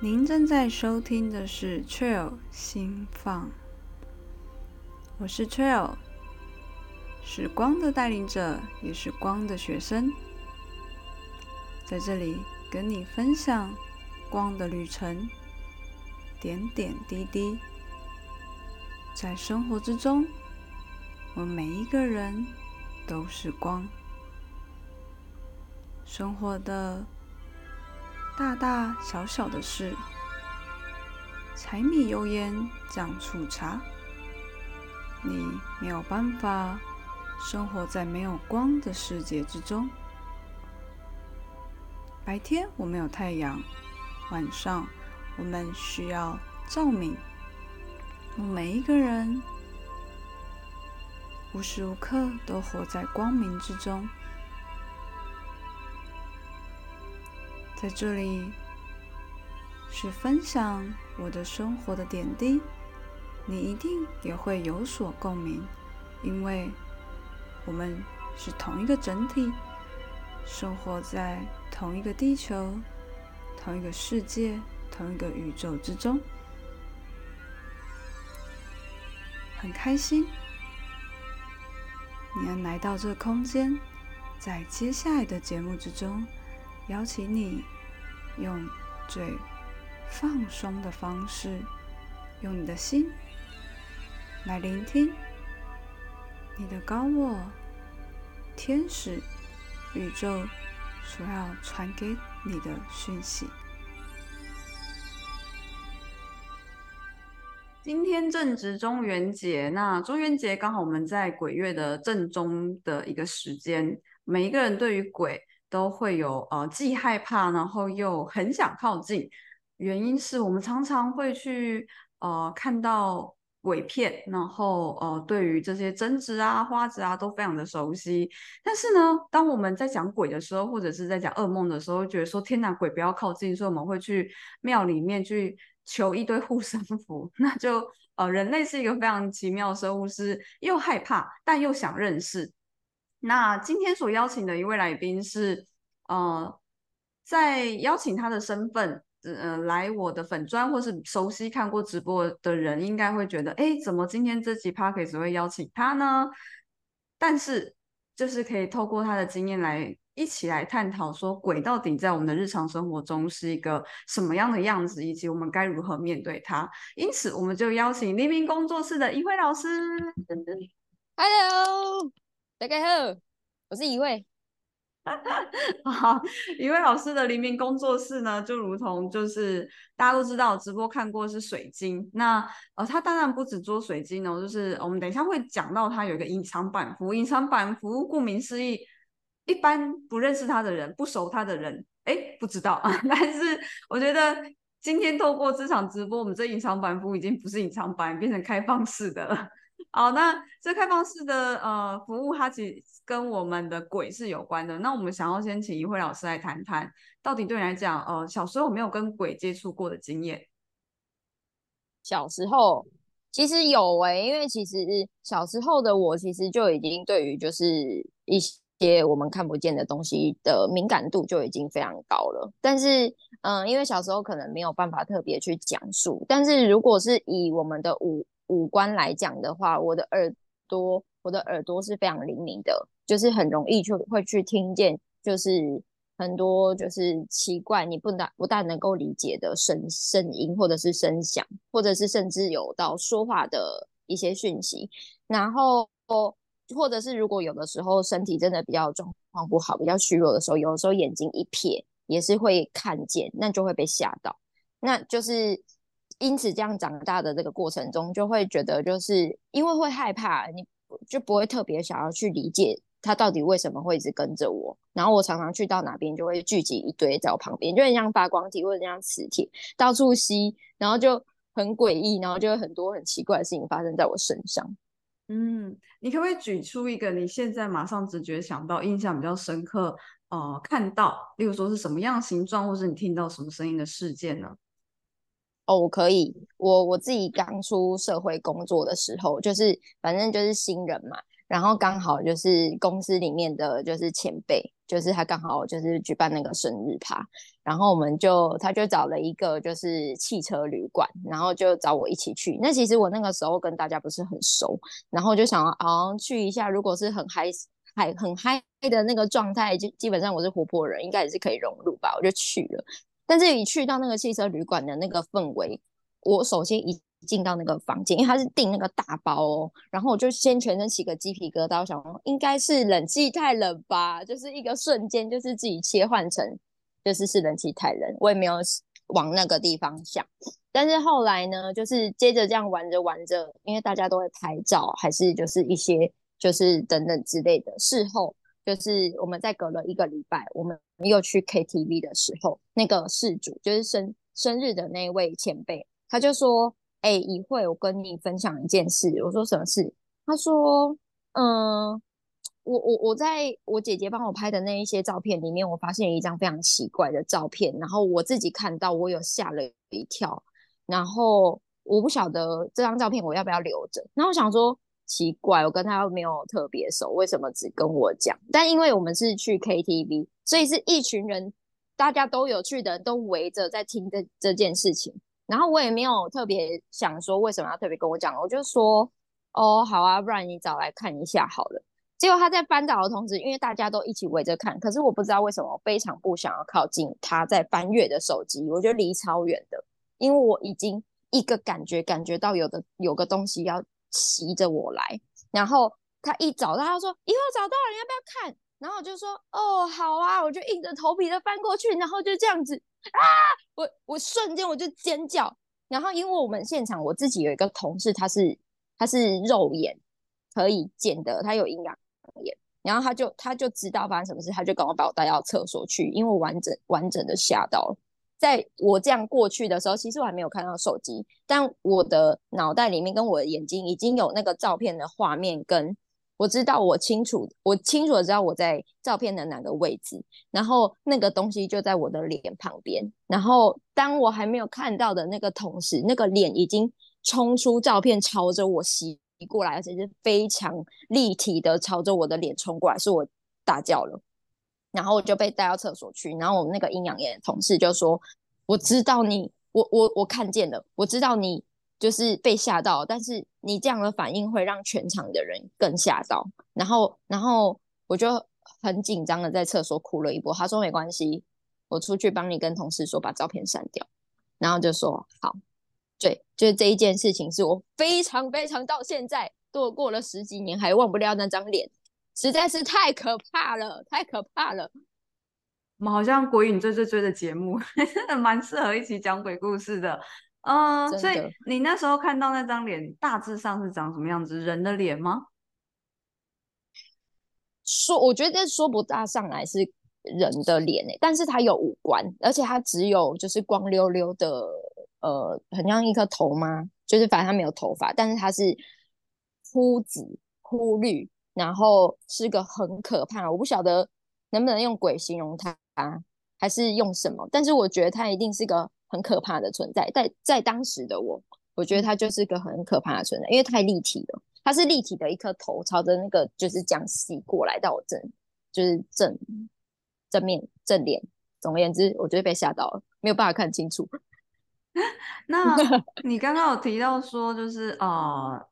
您正在收听的是 Trail 心放，我是 Trail，是光的带领者，也是光的学生，在这里跟你分享光的旅程，点点滴滴，在生活之中，我们每一个人都是光，生活的。大大小小的事，柴米油盐酱醋茶，你没有办法生活在没有光的世界之中。白天我们有太阳，晚上我们需要照明。我们每一个人无时无刻都活在光明之中。在这里是分享我的生活的点滴，你一定也会有所共鸣，因为我们是同一个整体，生活在同一个地球、同一个世界、同一个宇宙之中，很开心你能来到这空间，在接下来的节目之中。邀请你用最放松的方式，用你的心来聆听你的高我、天使、宇宙所要传给你的讯息。今天正值中元节，那中元节刚好我们在鬼月的正中的一个时间，每一个人对于鬼。都会有呃，既害怕，然后又很想靠近。原因是我们常常会去呃看到鬼片，然后呃对于这些贞子啊、花子啊都非常的熟悉。但是呢，当我们在讲鬼的时候，或者是在讲噩梦的时候，觉得说天哪，鬼不要靠近，所以我们会去庙里面去求一堆护身符。那就呃，人类是一个非常奇妙的生物，是又害怕但又想认识。那今天所邀请的一位来宾是，呃，在邀请他的身份，呃，来我的粉砖或是熟悉看过直播的人，应该会觉得，哎，怎么今天这集 p a r k 只会邀请他呢？但是，就是可以透过他的经验来一起来探讨，说鬼到底在我们的日常生活中是一个什么样的样子，以及我们该如何面对它。因此，我们就邀请黎明工作室的一辉老师。Hello。大家好，我是一位。好，一位老师的黎明工作室呢，就如同就是大家都知道，直播看过是水晶。那呃，他当然不止做水晶哦，就是我们等一下会讲到他有一个隐藏版服。隐藏版服顾名思义，一般不认识他的人、不熟他的人，哎，不知道。但是我觉得今天透过这场直播，我们这隐藏版服已经不是隐藏版，变成开放式的了。好，那这开放式的呃服务，它其实跟我们的鬼是有关的。那我们想要先请一慧老师来谈谈，到底对你来讲，呃，小时候没有跟鬼接触过的经验。小时候其实有诶，因为其实小时候的我其实就已经对于就是一些我们看不见的东西的敏感度就已经非常高了。但是，嗯，因为小时候可能没有办法特别去讲述。但是如果是以我们的五五官来讲的话，我的耳朵，我的耳朵是非常灵敏的，就是很容易就会去听见，就是很多就是奇怪你不大不大能够理解的声声音，或者是声响，或者是甚至有到说话的一些讯息。然后，或者是如果有的时候身体真的比较状况不好，比较虚弱的时候，有的时候眼睛一瞥也是会看见，那就会被吓到，那就是。因此，这样长大的这个过程中，就会觉得，就是因为会害怕，你就不会特别想要去理解他到底为什么会一直跟着我。然后我常常去到哪边，就会聚集一堆在我旁边，就很像发光体或者像磁铁到处吸，然后就很诡异，然后就会很多很奇怪的事情发生在我身上。嗯，你可不可以举出一个你现在马上直觉想到、印象比较深刻，呃，看到，例如说是什么样形状，或是你听到什么声音的事件呢？哦，我可以，我我自己刚出社会工作的时候，就是反正就是新人嘛，然后刚好就是公司里面的就是前辈，就是他刚好就是举办那个生日趴，然后我们就他就找了一个就是汽车旅馆，然后就找我一起去。那其实我那个时候跟大家不是很熟，然后就想啊去一下，如果是很嗨嗨很嗨的那个状态，就基本上我是活泼人，应该也是可以融入吧，我就去了。但是一去到那个汽车旅馆的那个氛围，我首先一。进到那个房间，因为他是订那个大包哦，然后我就先全身起个鸡皮疙瘩，我想应该是冷气太冷吧，就是一个瞬间就是自己切换成就是是冷气太冷，我也没有往那个地方想。但是后来呢，就是接着这样玩着玩着，因为大家都会拍照，还是就是一些就是等等之类的。事后就是我们在隔了一个礼拜，我们又去 KTV 的时候，那个事主就是生生日的那位前辈，他就说。哎，一会我跟你分享一件事。我说什么事？他说，嗯，我我我在我姐姐帮我拍的那一些照片里面，我发现一张非常奇怪的照片，然后我自己看到，我有吓了一跳。然后我不晓得这张照片我要不要留着。然后我想说，奇怪，我跟他没有特别熟，为什么只跟我讲？但因为我们是去 KTV，所以是一群人，大家都有去的，都围着在听这这件事情。然后我也没有特别想说为什么要特别跟我讲，我就说哦好啊，不然你找来看一下好了。结果他在翻找的同时，因为大家都一起围着看，可是我不知道为什么非常不想要靠近他在翻阅的手机，我觉得离超远的，因为我已经一个感觉感觉到有的有个东西要骑着我来。然后他一找到，他说以后找到了你要不要看？然后我就说哦好啊，我就硬着头皮的翻过去，然后就这样子。啊！我我瞬间我就尖叫，然后因为我们现场我自己有一个同事，他是他是肉眼可以见的，他有阴阳眼，然后他就他就知道发生什么事，他就赶快把我带到厕所去，因为我完整完整的吓到了。在我这样过去的时候，其实我还没有看到手机，但我的脑袋里面跟我的眼睛已经有那个照片的画面跟。我知道，我清楚，我清楚的知道我在照片的哪个位置，然后那个东西就在我的脸旁边。然后当我还没有看到的那个同时，那个脸已经冲出照片，朝着我袭过来，而且是非常立体的朝着我的脸冲过来，是我大叫了，然后我就被带到厕所去。然后我们那个阴阳眼的同事就说：“我知道你，我我我看见了，我知道你。”就是被吓到，但是你这样的反应会让全场的人更吓到。然后，然后我就很紧张的在厕所哭了一波。他说没关系，我出去帮你跟同事说把照片删掉。然后就说好，对，就是这一件事情是我非常非常到现在都过了十几年还忘不掉那张脸，实在是太可怕了，太可怕了。我们好像鬼影追追追的节目，真 的蛮适合一起讲鬼故事的。嗯，所以你那时候看到那张脸，大致上是长什么样子？人的脸吗？说，我觉得说不大上来是人的脸诶，但是它有五官，而且它只有就是光溜溜的，呃，很像一颗头吗？就是反正它没有头发，但是它是枯紫枯绿，然后是个很可怕。我不晓得能不能用鬼形容它，还是用什么？但是我觉得它一定是个。很可怕的存在，在在当时的我，我觉得它就是个很可怕的存在，因为太立体了。它是立体的一颗头，朝着那个就是江西过来到我正，就是正正面正脸。总而言之，我觉得被吓到了，没有办法看清楚。那你刚刚有提到说，就是呃，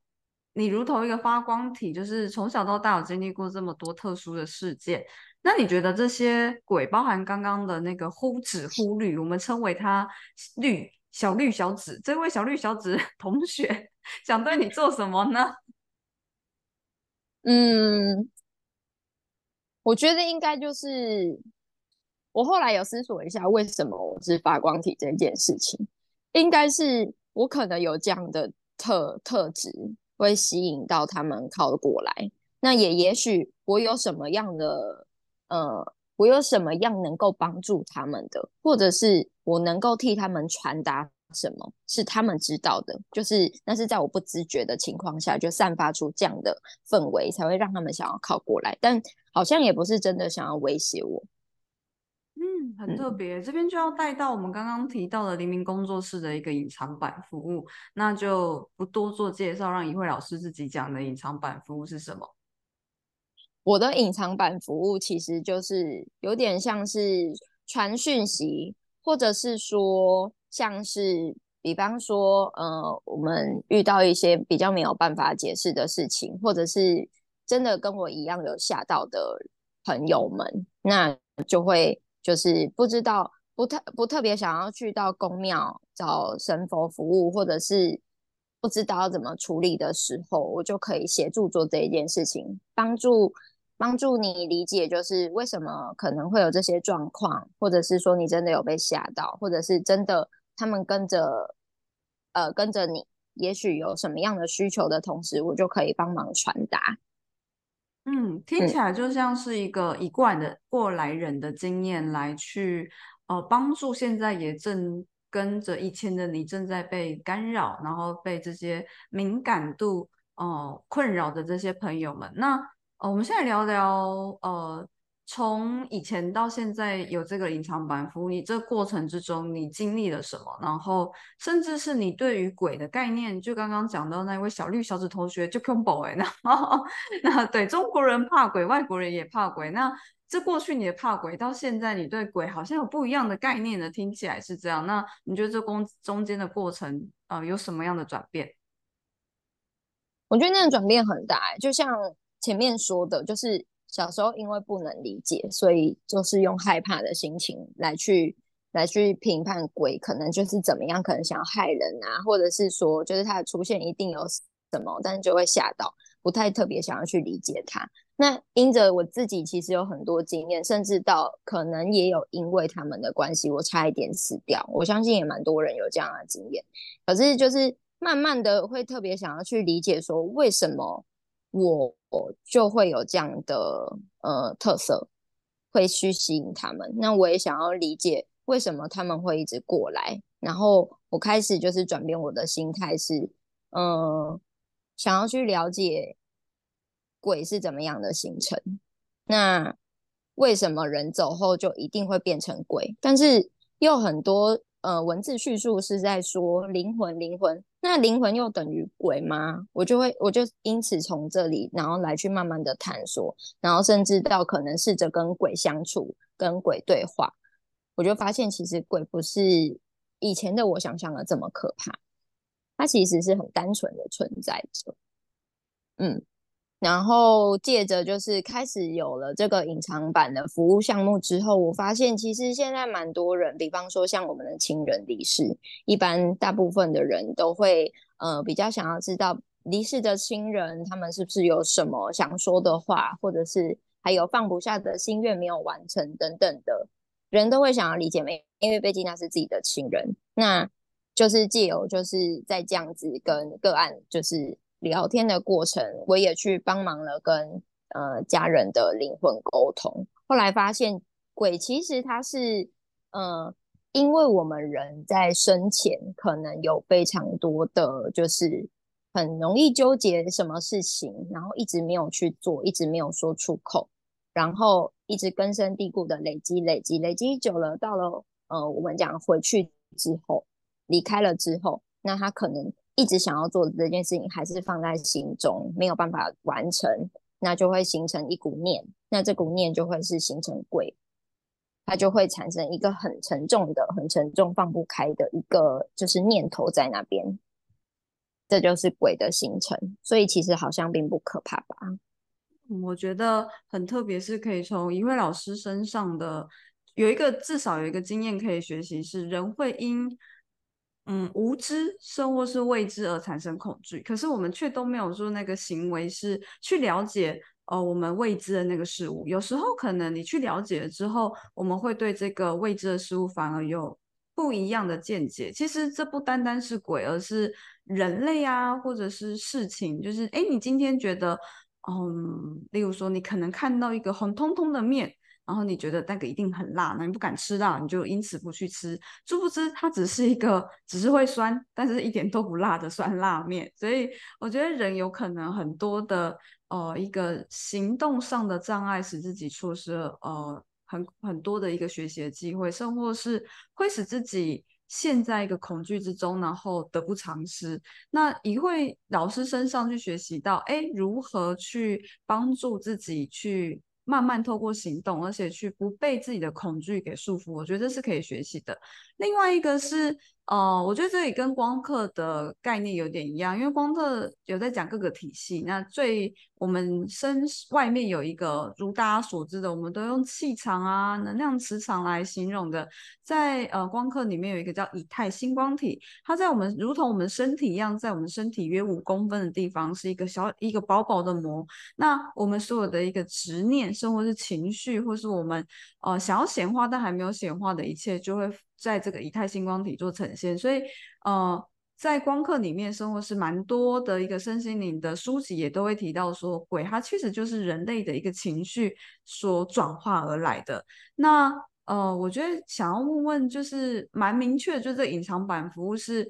你如同一个发光体，就是从小到大有经历过这么多特殊的事件。那你觉得这些鬼，包含刚刚的那个忽紫忽绿，我们称为他绿小绿小紫，这位小绿小紫 同学想对你做什么呢？嗯，我觉得应该就是我后来有思索一下，为什么我是发光体这件事情，应该是我可能有这样的特特质，会吸引到他们靠过来。那也也许我有什么样的。呃，我有什么样能够帮助他们的，或者是我能够替他们传达什么，是他们知道的，就是那是在我不自觉的情况下就散发出这样的氛围，才会让他们想要靠过来，但好像也不是真的想要威胁我。嗯，很特别，这边就要带到我们刚刚提到的黎明工作室的一个隐藏版服务，那就不多做介绍，让一慧老师自己讲的隐藏版服务是什么。我的隐藏版服务其实就是有点像是传讯息，或者是说像是。比方说，呃，我们遇到一些比较没有办法解释的事情，或者是真的跟我一样有吓到的朋友们，那就会就是不知道不特不特别想要去到宫庙找神佛服务，或者是不知道怎么处理的时候，我就可以协助做这一件事情，帮助帮助你理解，就是为什么可能会有这些状况，或者是说你真的有被吓到，或者是真的他们跟着。呃，跟着你，也许有什么样的需求的同时，我就可以帮忙传达。嗯，听起来就像是一个一贯的过来人的经验来去，呃，帮助现在也正跟着以前的你正在被干扰，然后被这些敏感度哦困扰的这些朋友们。那呃，我们现在聊聊呃。从以前到现在有这个隐藏版服务，你这过程之中你经历了什么？然后甚至是你对于鬼的概念，就刚刚讲到那位小绿小紫同学就 combo 哎，那那对中国人怕鬼，外国人也怕鬼。那这过去你的怕鬼，到现在你对鬼好像有不一样的概念呢？听起来是这样。那你觉得这工中间的过程呃有什么样的转变？我觉得那个转变很大，就像前面说的，就是。小时候因为不能理解，所以就是用害怕的心情来去来去评判鬼，可能就是怎么样，可能想要害人啊，或者是说，就是它的出现一定有什么，但是就会吓到，不太特别想要去理解它。那因着我自己其实有很多经验，甚至到可能也有因为他们的关系，我差一点死掉。我相信也蛮多人有这样的经验，可是就是慢慢的会特别想要去理解，说为什么。我就会有这样的呃特色，会去吸引他们。那我也想要理解为什么他们会一直过来。然后我开始就是转变我的心态，是嗯，想要去了解鬼是怎么样的形成。那为什么人走后就一定会变成鬼？但是又很多。呃，文字叙述是在说灵魂，灵魂，那灵魂又等于鬼吗？我就会，我就因此从这里，然后来去慢慢的探索，然后甚至到可能试着跟鬼相处，跟鬼对话，我就发现其实鬼不是以前的我想象的这么可怕，它其实是很单纯的存在着，嗯。然后借着就是开始有了这个隐藏版的服务项目之后，我发现其实现在蛮多人，比方说像我们的亲人离世，一般大部分的人都会呃比较想要知道离世的亲人他们是不是有什么想说的话，或者是还有放不下的心愿没有完成等等的，人都会想要理解没？因为毕竟那是自己的亲人，那就是借由就是在这样子跟个案就是。聊天的过程，我也去帮忙了，跟呃家人的灵魂沟通。后来发现，鬼其实它是，呃，因为我们人在生前可能有非常多的，就是很容易纠结什么事情，然后一直没有去做，一直没有说出口，然后一直根深蒂固的累积、累积、累积久了，到了呃我们讲回去之后，离开了之后，那他可能。一直想要做的这件事情，还是放在心中，没有办法完成，那就会形成一股念，那这股念就会是形成鬼，它就会产生一个很沉重的、很沉重、放不开的一个就是念头在那边，这就是鬼的形成。所以其实好像并不可怕吧？我觉得很特别，是可以从一位老师身上的有一个至少有一个经验可以学习，是人会因。嗯，无知甚或是未知而产生恐惧，可是我们却都没有说那个行为是去了解呃我们未知的那个事物。有时候可能你去了解了之后，我们会对这个未知的事物反而有不一样的见解。其实这不单单是鬼，而是人类啊，或者是事情。就是哎，你今天觉得，嗯，例如说你可能看到一个红彤彤的面。然后你觉得那个一定很辣，那你不敢吃辣，你就因此不去吃。殊不知它只是一个，只是会酸，但是一点都不辣的酸辣面。所以我觉得人有可能很多的呃一个行动上的障碍，使自己错失了呃很很多的一个学习的机会，甚或是会使自己陷在一个恐惧之中，然后得不偿失。那一会老师身上去学习到，哎，如何去帮助自己去。慢慢透过行动，而且去不被自己的恐惧给束缚，我觉得这是可以学习的。另外一个是。呃，我觉得这里跟光刻的概念有点一样，因为光刻有在讲各个体系。那最我们身外面有一个，如大家所知的，我们都用气场啊、能量磁场来形容的。在呃光刻里面有一个叫以太星光体，它在我们如同我们身体一样，在我们身体约五公分的地方是一个小一个薄薄的膜。那我们所有的一个执念，甚或是情绪，或是我们呃想要显化但还没有显化的一切，就会。在这个以太星光体做呈现，所以呃，在光刻里面，生活是蛮多的一个身心灵的书籍也都会提到说，鬼它其实就是人类的一个情绪所转化而来的。那呃，我觉得想要问问，就是蛮明确，就这隐藏版服务是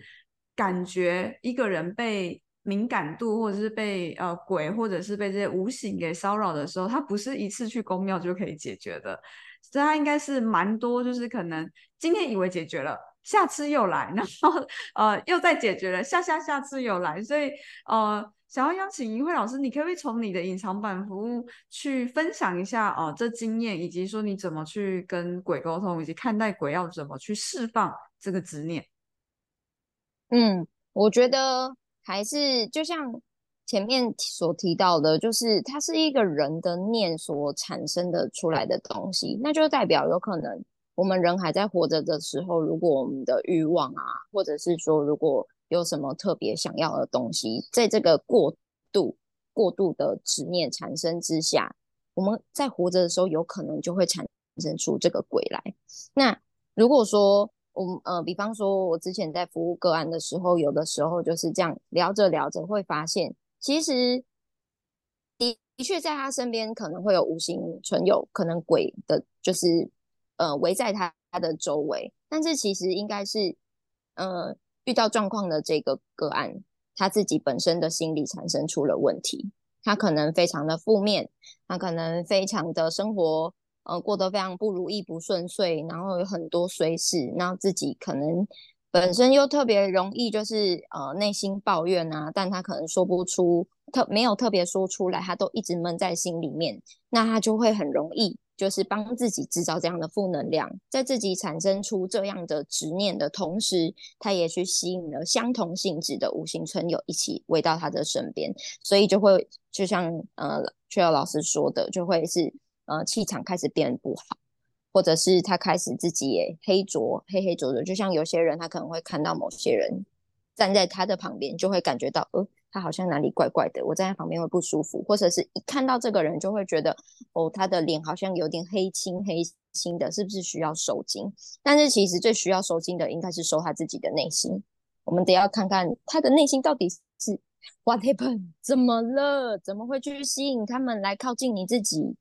感觉一个人被敏感度，或者是被呃鬼，或者是被这些无形给骚扰的时候，它不是一次去公庙就可以解决的。所以它应该是蛮多，就是可能今天以为解决了，下次又来，然后呃又再解决了，下下下次又来，所以呃想要邀请银慧老师，你可不可以从你的隐藏版服务去分享一下哦这经验，以及说你怎么去跟鬼沟通，以及看待鬼要怎么去释放这个执念？嗯，我觉得还是就像。前面所提到的，就是它是一个人的念所产生的出来的东西，那就代表有可能我们人还在活着的时候，如果我们的欲望啊，或者是说如果有什么特别想要的东西，在这个过度过度的执念产生之下，我们在活着的时候，有可能就会产生出这个鬼来。那如果说我们呃，比方说我之前在服务个案的时候，有的时候就是这样聊着聊着会发现。其实的的确，在他身边可能会有无形存有，可能鬼的，就是呃围在他他的周围。但是其实应该是，呃，遇到状况的这个个案，他自己本身的心理产生出了问题，他可能非常的负面，他可能非常的生活呃过得非常不如意、不顺遂，然后有很多衰事，然后自己可能。本身又特别容易，就是呃内心抱怨啊，但他可能说不出，特没有特别说出来，他都一直闷在心里面，那他就会很容易，就是帮自己制造这样的负能量，在自己产生出这样的执念的同时，他也去吸引了相同性质的无形存有一起围到他的身边，所以就会就像呃雀儿老师说的，就会是呃气场开始变不好。或者是他开始自己也黑浊黑黑浊浊，就像有些人他可能会看到某些人站在他的旁边，就会感觉到呃他好像哪里怪怪的，我站在旁边会不舒服，或者是一看到这个人就会觉得哦他的脸好像有点黑青黑青的，是不是需要收精？但是其实最需要收精的应该是收他自己的内心，我们得要看看他的内心到底是 what happened 怎么了？怎么会去吸引他们来靠近你自己？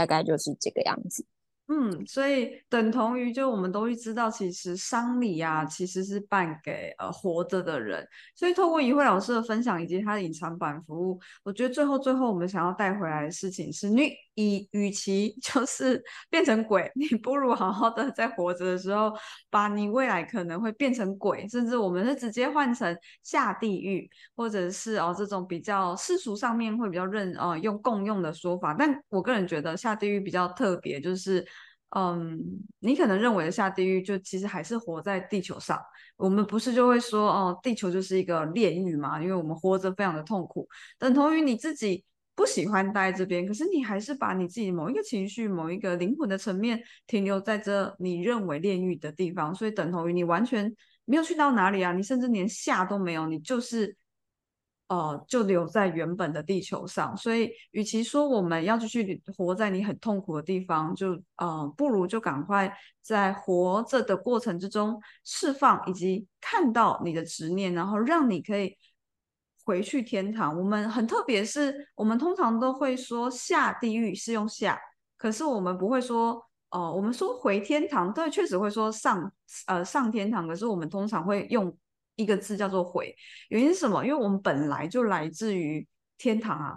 大概就是这个样子。嗯，所以等同于就我们都会知道，其实丧礼啊，其实是办给呃活着的人。所以透过一慧老师的分享以及他的隐藏版服务，我觉得最后最后我们想要带回来的事情是，你以与其 就是变成鬼，你不如好好的在活着的时候，把你未来可能会变成鬼，甚至我们是直接换成下地狱，或者是哦这种比较世俗上面会比较认呃用共用的说法。但我个人觉得下地狱比较特别，就是。嗯，你可能认为的下地狱，就其实还是活在地球上。我们不是就会说，哦，地球就是一个炼狱嘛？因为我们活着非常的痛苦，等同于你自己不喜欢待这边，可是你还是把你自己某一个情绪、某一个灵魂的层面停留在这你认为炼狱的地方，所以等同于你完全没有去到哪里啊？你甚至连下都没有，你就是。呃，就留在原本的地球上，所以与其说我们要继续活在你很痛苦的地方，就呃，不如就赶快在活着的过程之中释放，以及看到你的执念，然后让你可以回去天堂。我们很特别，是我们通常都会说下地狱是用下，可是我们不会说哦，我们说回天堂，对，确实会说上呃上天堂，可是我们通常会用。一个字叫做“回”，原因是什么？因为我们本来就来自于天堂啊，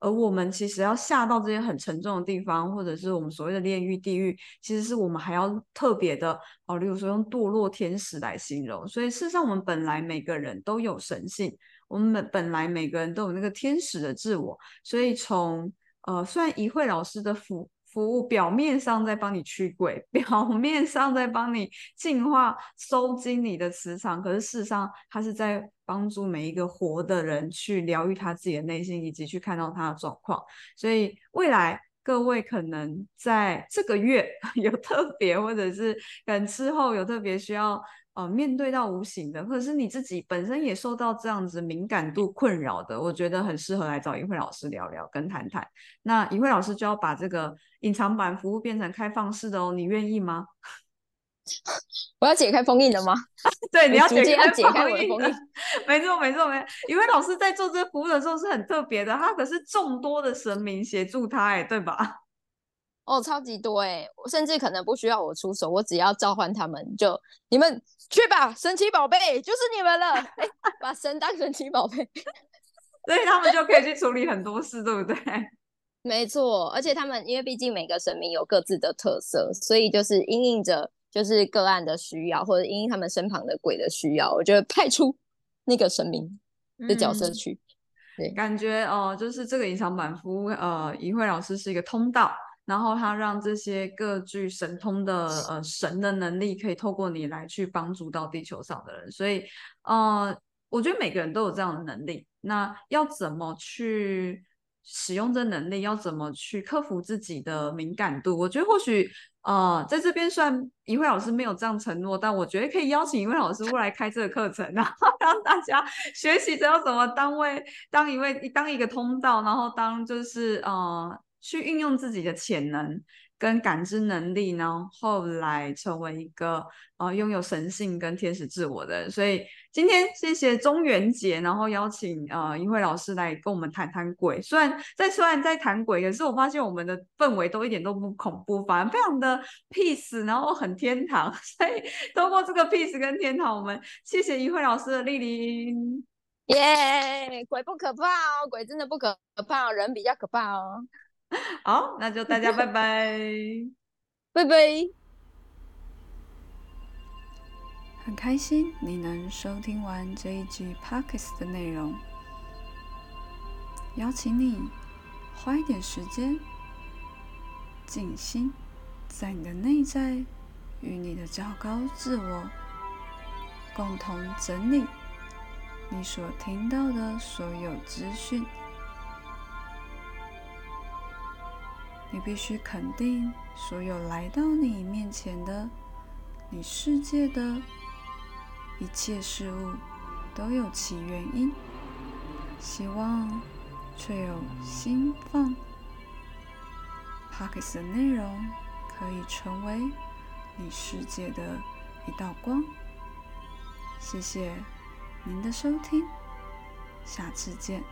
而我们其实要下到这些很沉重的地方，或者是我们所谓的炼狱地狱，其实是我们还要特别的哦，例如说用堕落天使来形容。所以事实上，我们本来每个人都有神性，我们本本来每个人都有那个天使的自我。所以从呃，虽然怡慧老师的服服务表面上在帮你驱鬼，表面上在帮你净化、收精你的磁场，可是事实上，他是在。帮助每一个活的人去疗愈他自己的内心，以及去看到他的状况。所以未来各位可能在这个月 有特别，或者是可能之后有特别需要呃面对到无形的，或者是你自己本身也受到这样子敏感度困扰的，我觉得很适合来找一慧老师聊聊跟谈谈。那一慧老师就要把这个隐藏版服务变成开放式的哦，你愿意吗？我要解开封印了吗？对，你要解开我的封印。没错，没错，没错。因为老师在做这服务的时候是很特别的，他可是众多的神明协助他，哎，对吧？哦，超级多哎，我甚至可能不需要我出手，我只要召唤他们，就你们去吧，神奇宝贝就是你们了。哎，把神当神奇宝贝，所以他们就可以去处理很多事，对不对？没错，而且他们因为毕竟每个神明有各自的特色，所以就是因应着。就是个案的需要，或者因他们身旁的鬼的需要，我觉得派出那个神明的角色去。对，感觉哦，就是这个隐藏版服务，呃，一慧老师是一个通道，然后他让这些各具神通的呃神的能力，可以透过你来去帮助到地球上的人。所以，呃，我觉得每个人都有这样的能力，那要怎么去？使用这能力要怎么去克服自己的敏感度？我觉得或许呃，在这边算一位老师没有这样承诺，但我觉得可以邀请一位老师过来开这个课程，然后让大家 学习着要怎么当位当一位当一个通道，然后当就是呃去运用自己的潜能。跟感知能力呢，后来成为一个呃拥有神性跟天使自我的人。所以今天谢谢中元节，然后邀请呃一慧老师来跟我们谈谈鬼。虽然在虽然在谈鬼，可是我发现我们的氛围都一点都不恐怖，反而非常的 peace，然后很天堂。所以通过这个 peace 跟天堂，我们谢谢一慧老师的莅临。耶，鬼不可怕哦，鬼真的不可怕，人比较可怕哦。好，那就大家拜拜，拜拜。很开心你能收听完这一集 Parkes 的内容，邀请你花一点时间静心，在你的内在与你的较高自我共同整理你所听到的所有资讯。你必须肯定，所有来到你面前的、你世界的一切事物都有其原因。希望却有心放。p o c k e t 的内容可以成为你世界的一道光。谢谢您的收听，下次见。